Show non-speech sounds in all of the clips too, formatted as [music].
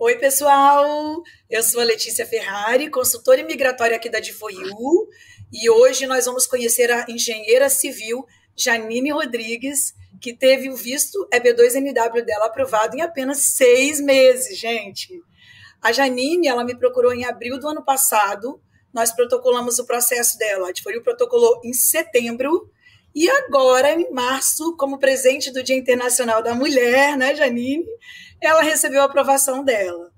Oi, pessoal! Eu sou a Letícia Ferrari, consultora imigratória aqui da Difoiu, e hoje nós vamos conhecer a engenheira civil Janine Rodrigues, que teve o visto EB2NW dela aprovado em apenas seis meses, gente. A Janine, ela me procurou em abril do ano passado, nós protocolamos o processo dela, a Difoiu protocolou em setembro, e agora, em março, como presente do Dia Internacional da Mulher, né, Janine, ela recebeu a aprovação dela.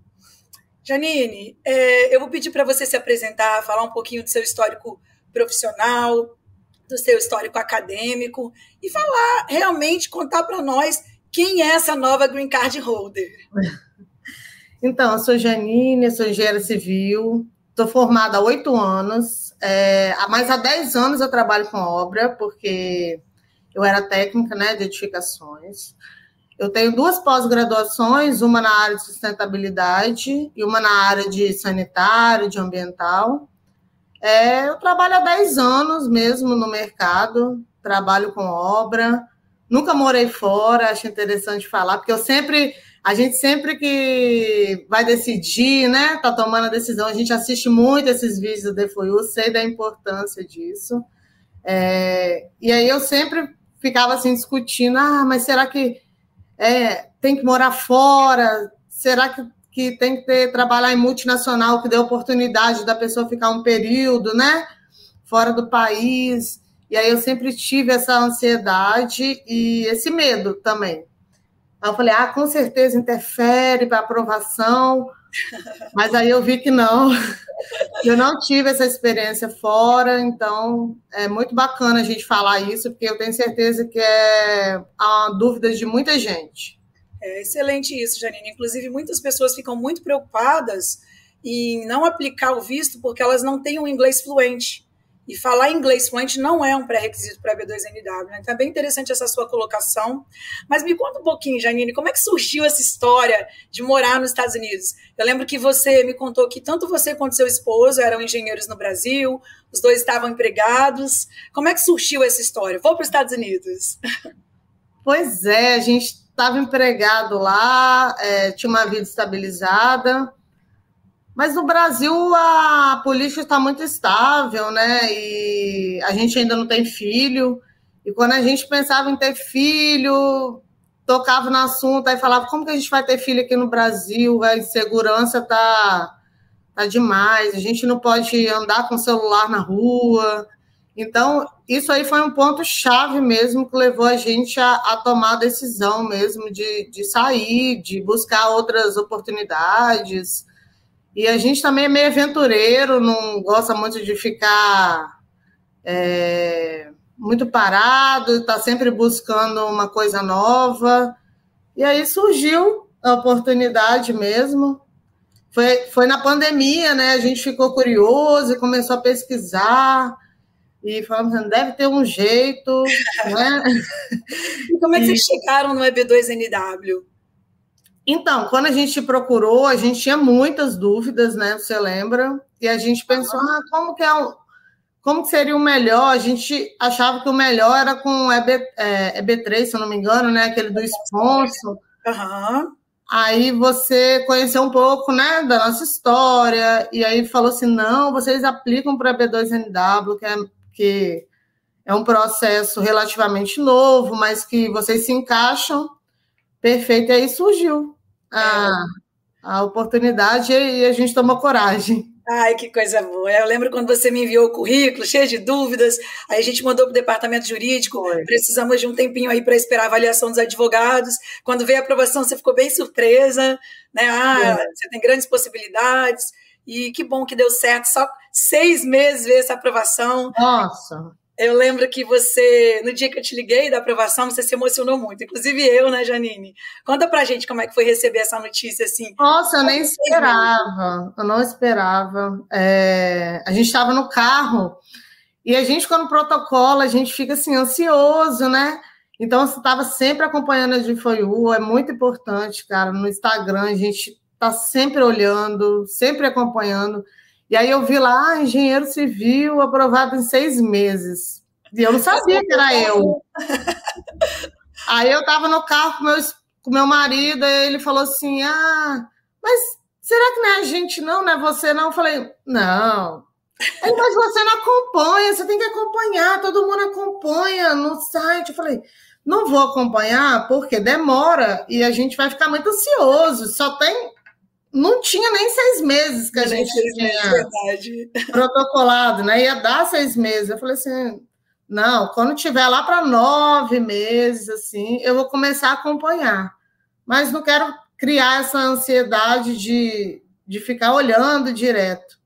Janine, é, eu vou pedir para você se apresentar, falar um pouquinho do seu histórico profissional, do seu histórico acadêmico e falar realmente, contar para nós quem é essa nova Green Card Holder. [laughs] Então, eu sou Janine, sou engenheira civil, estou formada há oito anos, é, mas há dez anos eu trabalho com obra, porque eu era técnica né, de edificações. Eu tenho duas pós-graduações, uma na área de sustentabilidade e uma na área de sanitário, de ambiental. É, eu trabalho há 10 anos mesmo no mercado, trabalho com obra, nunca morei fora, acho interessante falar, porque eu sempre, a gente sempre que vai decidir, né, tá tomando a decisão, a gente assiste muito esses vídeos do DFOU, sei da importância disso. É, e aí eu sempre ficava assim discutindo, ah, mas será que é, tem que morar fora? Será que, que tem que ter, trabalhar em multinacional que dê oportunidade da pessoa ficar um período, né? Fora do país. E aí eu sempre tive essa ansiedade e esse medo também. Aí eu falei, ah, com certeza interfere para aprovação, mas aí eu vi que não. Eu não tive essa experiência fora, então é muito bacana a gente falar isso, porque eu tenho certeza que é a dúvida de muita gente. É excelente isso, Janine. Inclusive, muitas pessoas ficam muito preocupadas em não aplicar o visto porque elas não têm um inglês fluente. E falar inglês fluente não é um pré-requisito para B2NW. Né? Então é bem interessante essa sua colocação. Mas me conta um pouquinho, Janine, como é que surgiu essa história de morar nos Estados Unidos? Eu lembro que você me contou que tanto você quanto seu esposo eram engenheiros no Brasil, os dois estavam empregados. Como é que surgiu essa história? Vou para os Estados Unidos. [laughs] Pois é, a gente estava empregado lá, é, tinha uma vida estabilizada. Mas no Brasil a política está muito estável, né? E a gente ainda não tem filho. E quando a gente pensava em ter filho, tocava no assunto, aí falava, como que a gente vai ter filho aqui no Brasil? A insegurança tá, tá demais, a gente não pode andar com celular na rua. Então, isso aí foi um ponto chave mesmo que levou a gente a, a tomar a decisão mesmo de, de sair, de buscar outras oportunidades. E a gente também é meio aventureiro, não gosta muito de ficar é, muito parado, está sempre buscando uma coisa nova. E aí surgiu a oportunidade mesmo. Foi, foi na pandemia, né? A gente ficou curioso e começou a pesquisar. E falamos, assim, deve ter um jeito, [laughs] né? E como é que vocês chegaram no EB2NW? Então, quando a gente procurou, a gente tinha muitas dúvidas, né? Você lembra? E a gente pensou, ah, como que é um, como que seria o melhor? A gente achava que o melhor era com EB, é, EB3, se eu não me engano, né? Aquele do sponsor. Uhum. Aí você conheceu um pouco, né, da nossa história, e aí falou assim, não, vocês aplicam para EB2NW, que é, que é um processo relativamente novo, mas que vocês se encaixam perfeito. E aí surgiu a, a oportunidade e a gente tomou coragem. Ai, que coisa boa. Eu lembro quando você me enviou o currículo, cheio de dúvidas, aí a gente mandou para o departamento jurídico, Foi. precisamos de um tempinho aí para esperar a avaliação dos advogados. Quando veio a aprovação, você ficou bem surpresa, né? Ah, é. você tem grandes possibilidades. E que bom que deu certo. Só seis meses veio essa aprovação. Nossa. Eu lembro que você, no dia que eu te liguei da aprovação, você se emocionou muito. Inclusive eu, né, Janine? Conta pra gente como é que foi receber essa notícia, assim. Nossa, eu nem esperava. Eu não esperava. É... A gente estava no carro e a gente, quando protocola, a gente fica, assim, ansioso, né? Então, você estava sempre acompanhando a Gifoiu, é muito importante, cara. No Instagram, a gente está sempre olhando, sempre acompanhando. E aí eu vi lá, ah, engenheiro civil aprovado em seis meses. E eu não sabia que era eu. Aí eu estava no carro com meu, com meu marido, e ele falou assim: ah, mas será que não é a gente não, não é você não? Eu falei, não. Mas você não acompanha, você tem que acompanhar, todo mundo acompanha no site. Eu falei, não vou acompanhar porque demora e a gente vai ficar muito ansioso. Só tem. Não tinha nem seis meses que a gente tinha meses, [laughs] protocolado, né? Ia dar seis meses. Eu falei assim: não, quando tiver lá para nove meses, assim, eu vou começar a acompanhar. Mas não quero criar essa ansiedade de, de ficar olhando direto.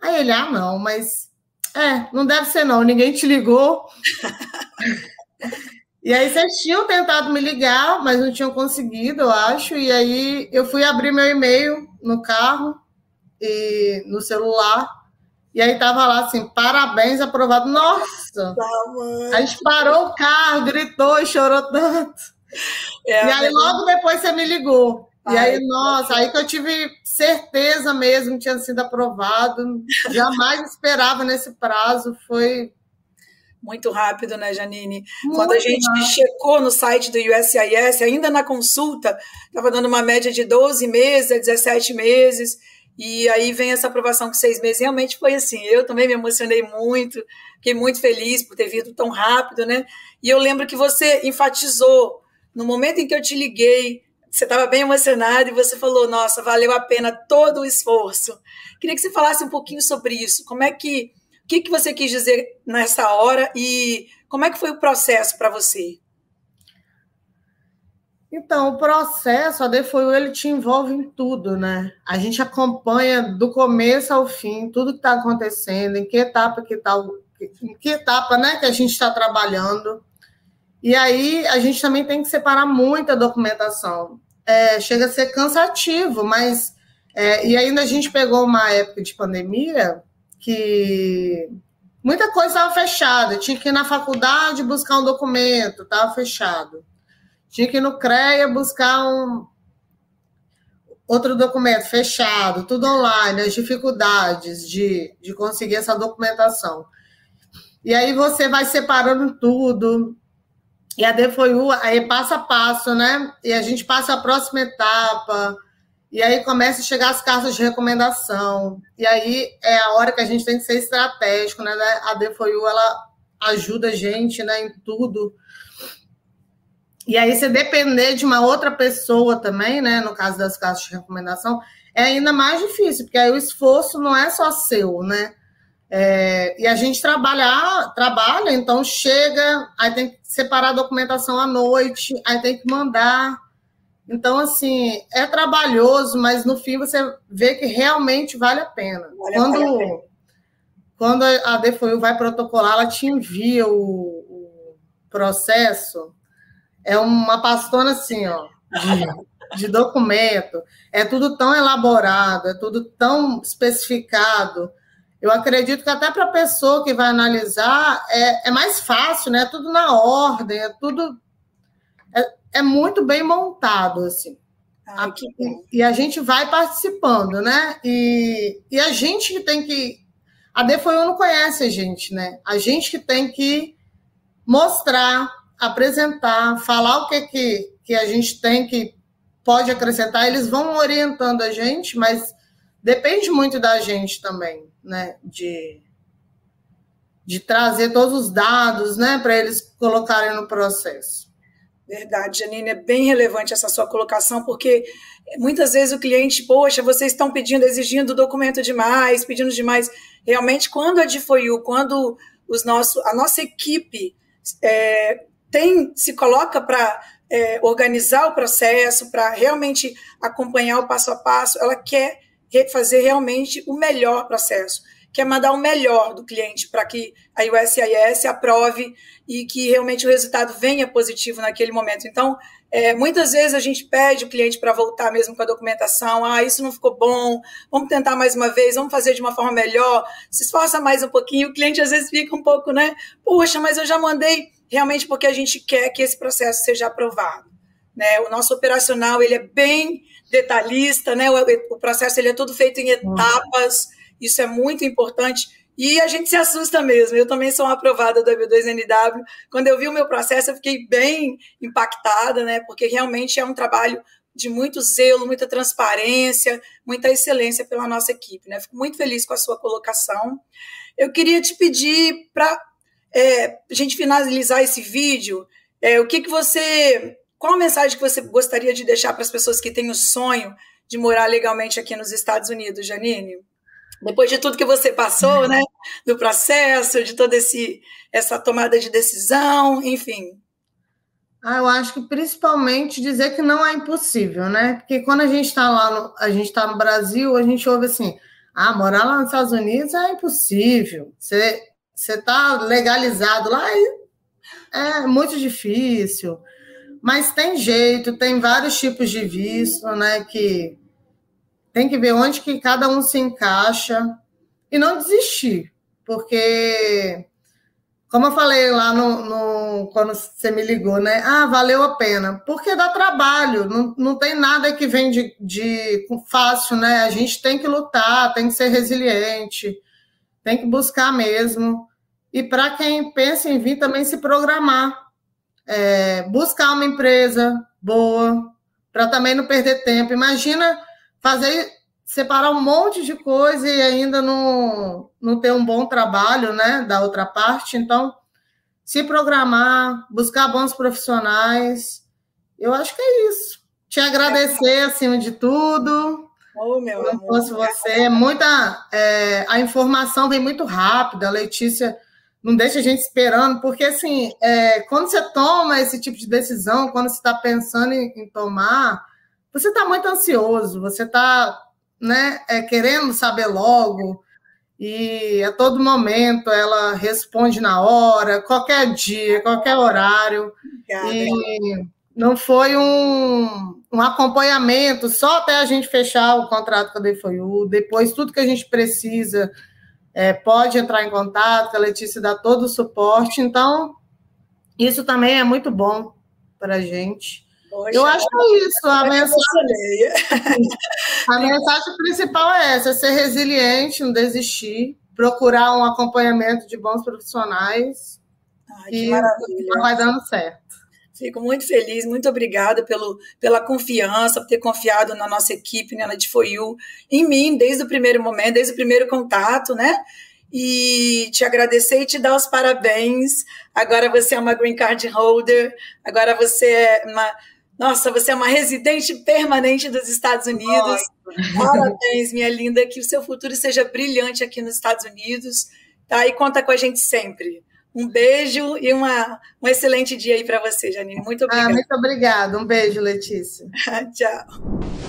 Aí ele, ah, não, mas é, não deve ser não, ninguém te ligou. [laughs] e aí vocês tinham tentado me ligar, mas não tinham conseguido, eu acho. E aí eu fui abrir meu e-mail no carro e no celular. E aí tava lá assim, parabéns, aprovado. Nossa! Tá, a gente parou o carro, gritou e chorou tanto. É, e aí logo depois você me ligou. E aí, nossa, aí que eu tive certeza mesmo que tinha sido aprovado. Jamais esperava nesse prazo. Foi muito rápido, né, Janine? Muito Quando a gente rápido. checou no site do USIS, ainda na consulta, estava dando uma média de 12 meses a 17 meses. E aí vem essa aprovação com seis meses. Realmente foi assim. Eu também me emocionei muito, fiquei muito feliz por ter vindo tão rápido, né? E eu lembro que você enfatizou no momento em que eu te liguei você estava bem emocionado e você falou, nossa, valeu a pena todo o esforço. Queria que você falasse um pouquinho sobre isso. Como é que, o que, que você quis dizer nessa hora e como é que foi o processo para você? Então, o processo, a DFOU, ele te envolve em tudo, né? A gente acompanha do começo ao fim tudo que está acontecendo, em que etapa que está, em que etapa, né, que a gente está trabalhando. E aí a gente também tem que separar muita documentação. É, chega a ser cansativo, mas é, e ainda a gente pegou uma época de pandemia que muita coisa estava fechada. Tinha que ir na faculdade buscar um documento, estava fechado. Tinha que ir no CREA buscar um outro documento fechado, tudo online, as dificuldades de, de conseguir essa documentação. E aí você vai separando tudo. E a D foi o aí passo a passo, né? E a gente passa a próxima etapa. E aí começa a chegar as cartas de recomendação. E aí é a hora que a gente tem que ser estratégico, né? A D foi o ela ajuda a gente, né, em tudo. E aí, se depender de uma outra pessoa também, né, no caso das cartas de recomendação, é ainda mais difícil, porque aí o esforço não é só seu, né? É, e a gente trabalha, trabalha, então chega, aí tem que separar a documentação à noite, aí tem que mandar. Então, assim, é trabalhoso, mas no fim você vê que realmente vale a pena. Vale quando, a pena. quando a DFOIU vai protocolar, ela te envia o, o processo, é uma pastona assim, ó, de, de documento. É tudo tão elaborado, é tudo tão especificado eu acredito que até para a pessoa que vai analisar é, é mais fácil, né? Tudo na ordem, é tudo é, muito bem montado, assim. Ai, e, e a gente vai participando, né? E, e a gente que tem que. A DFOIU não conhece a gente, né? A gente que tem que mostrar, apresentar, falar o que, que, que a gente tem que pode acrescentar. Eles vão orientando a gente, mas depende muito da gente também né, de, de trazer todos os dados né, para eles colocarem no processo. Verdade, Janine, é bem relevante essa sua colocação, porque muitas vezes o cliente, poxa, vocês estão pedindo, exigindo documento demais, pedindo demais. Realmente, quando a DFOIU, quando os nosso, a nossa equipe é, tem, se coloca para é, organizar o processo, para realmente acompanhar o passo a passo, ela quer fazer realmente o melhor processo, que é mandar o melhor do cliente para que a USIS aprove e que realmente o resultado venha positivo naquele momento. Então, é, muitas vezes a gente pede o cliente para voltar mesmo com a documentação, ah, isso não ficou bom, vamos tentar mais uma vez, vamos fazer de uma forma melhor, se esforça mais um pouquinho, o cliente às vezes fica um pouco, né, poxa, mas eu já mandei realmente porque a gente quer que esse processo seja aprovado. Né? O nosso operacional ele é bem detalhista, né? O, o processo ele é todo feito em etapas, isso é muito importante. E a gente se assusta mesmo. Eu também sou uma aprovada do EB2NW. Quando eu vi o meu processo, eu fiquei bem impactada, né? Porque realmente é um trabalho de muito zelo, muita transparência, muita excelência pela nossa equipe. Né? Fico muito feliz com a sua colocação. Eu queria te pedir para é, a gente finalizar esse vídeo, é, o que, que você. Qual a mensagem que você gostaria de deixar para as pessoas que têm o sonho de morar legalmente aqui nos Estados Unidos, Janine? Depois de tudo que você passou, né? Do processo, de toda esse, essa tomada de decisão, enfim. Ah, eu acho que principalmente dizer que não é impossível, né? Porque quando a gente está lá, no, a gente está no Brasil, a gente ouve assim: ah, morar lá nos Estados Unidos é impossível. Você está legalizado lá é muito difícil. Mas tem jeito, tem vários tipos de visto, né? Que tem que ver onde que cada um se encaixa e não desistir, porque como eu falei lá no, no, quando você me ligou, né? Ah, valeu a pena. Porque dá trabalho, não, não tem nada que vem de, de fácil, né? A gente tem que lutar, tem que ser resiliente, tem que buscar mesmo. E para quem pensa em vir, também se programar. É, buscar uma empresa boa, para também não perder tempo. Imagina fazer separar um monte de coisa e ainda não, não ter um bom trabalho, né, da outra parte. Então, se programar, buscar bons profissionais, eu acho que é isso. Te agradecer acima de tudo. Oh, meu não fosse você, muita é, a informação vem muito rápida. A Letícia não deixa a gente esperando, porque assim, é, quando você toma esse tipo de decisão, quando você está pensando em, em tomar, você está muito ansioso, você está né, é, querendo saber logo, e a todo momento ela responde na hora, qualquer dia, qualquer horário. Obrigada. E não foi um, um acompanhamento só até a gente fechar o contrato com a DFOU, depois tudo que a gente precisa é, pode entrar em contato, a Letícia dá todo o suporte, então isso também é muito bom para a gente. Poxa, eu acho que é isso. A mensagem, [laughs] a mensagem principal é essa: ser resiliente, não desistir, procurar um acompanhamento de bons profissionais. Ai, que maravilha. Vai dando certo. Fico muito feliz, muito obrigada pelo, pela confiança, por ter confiado na nossa equipe, né, na DFOU, em mim, desde o primeiro momento, desde o primeiro contato, né? E te agradecer e te dar os parabéns. Agora você é uma green card holder, agora você é uma nossa, você é uma residente permanente dos Estados Unidos. Parabéns, minha linda. Que o seu futuro seja brilhante aqui nos Estados Unidos. Tá? E conta com a gente sempre. Um beijo e uma, um excelente dia aí para você, Janine. Muito ah, obrigada. Ah, muito obrigada. Um beijo, Letícia. [laughs] Tchau.